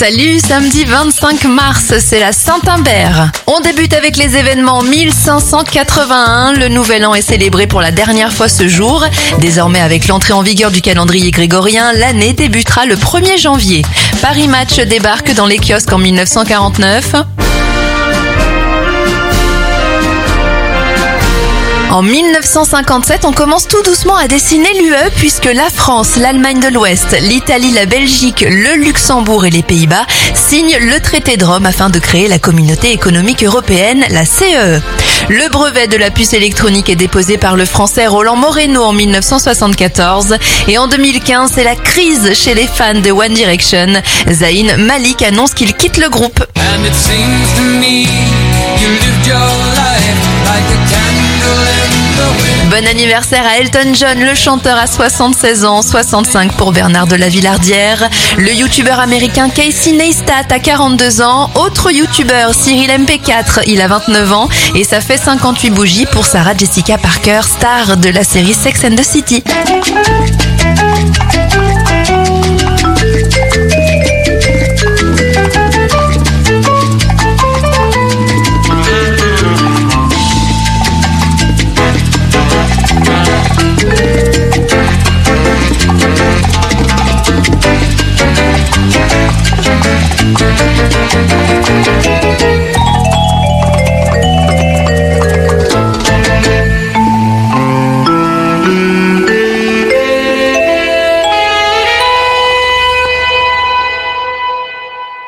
Salut, samedi 25 mars, c'est la Saint-Imbert. On débute avec les événements 1581. Le nouvel an est célébré pour la dernière fois ce jour. Désormais, avec l'entrée en vigueur du calendrier grégorien, l'année débutera le 1er janvier. Paris Match débarque dans les kiosques en 1949. En 1957, on commence tout doucement à dessiner l'UE puisque la France, l'Allemagne de l'Ouest, l'Italie, la Belgique, le Luxembourg et les Pays-Bas signent le traité de Rome afin de créer la communauté économique européenne, la CEE. E. Le brevet de la puce électronique est déposé par le français Roland Moreno en 1974 et en 2015, c'est la crise chez les fans de One Direction. Zayn Malik annonce qu'il quitte le groupe. Bon anniversaire à Elton John, le chanteur à 76 ans, 65 pour Bernard de la Villardière. Le youtubeur américain Casey Neistat a 42 ans. Autre youtubeur Cyril MP4, il a 29 ans et ça fait 58 bougies pour Sarah Jessica Parker, star de la série Sex and the City.